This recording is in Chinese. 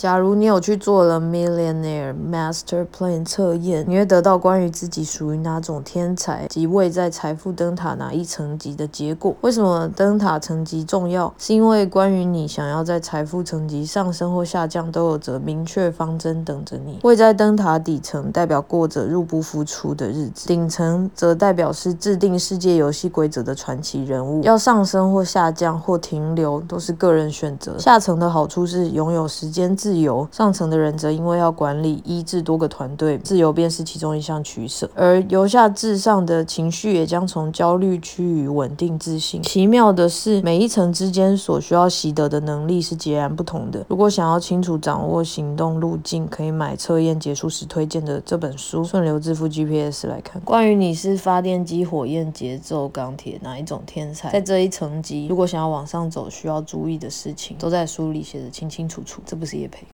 假如你有去做了 Millionaire Master Plan 测验，你会得到关于自己属于哪种天才及位在财富灯塔哪一层级的结果。为什么灯塔层级重要？是因为关于你想要在财富层级上升或下降，都有着明确方针等着你。位在灯塔底层，代表过着入不敷出的日子；顶层则代表是制定世界游戏规则的传奇人物。要上升或下降或停留，都是个人选择。下层的好处是拥有时间自自由，上层的人则因为要管理一至多个团队，自由便是其中一项取舍。而由下至上的情绪也将从焦虑趋于稳定自信。奇妙的是，每一层之间所需要习得的能力是截然不同的。如果想要清楚掌握行动路径，可以买测验结束时推荐的这本书《顺流致富 GPS》来看。关于你是发电机、火焰、节奏、钢铁哪一种天才，在这一层级，如果想要往上走，需要注意的事情，都在书里写的清清楚楚。这不是也配。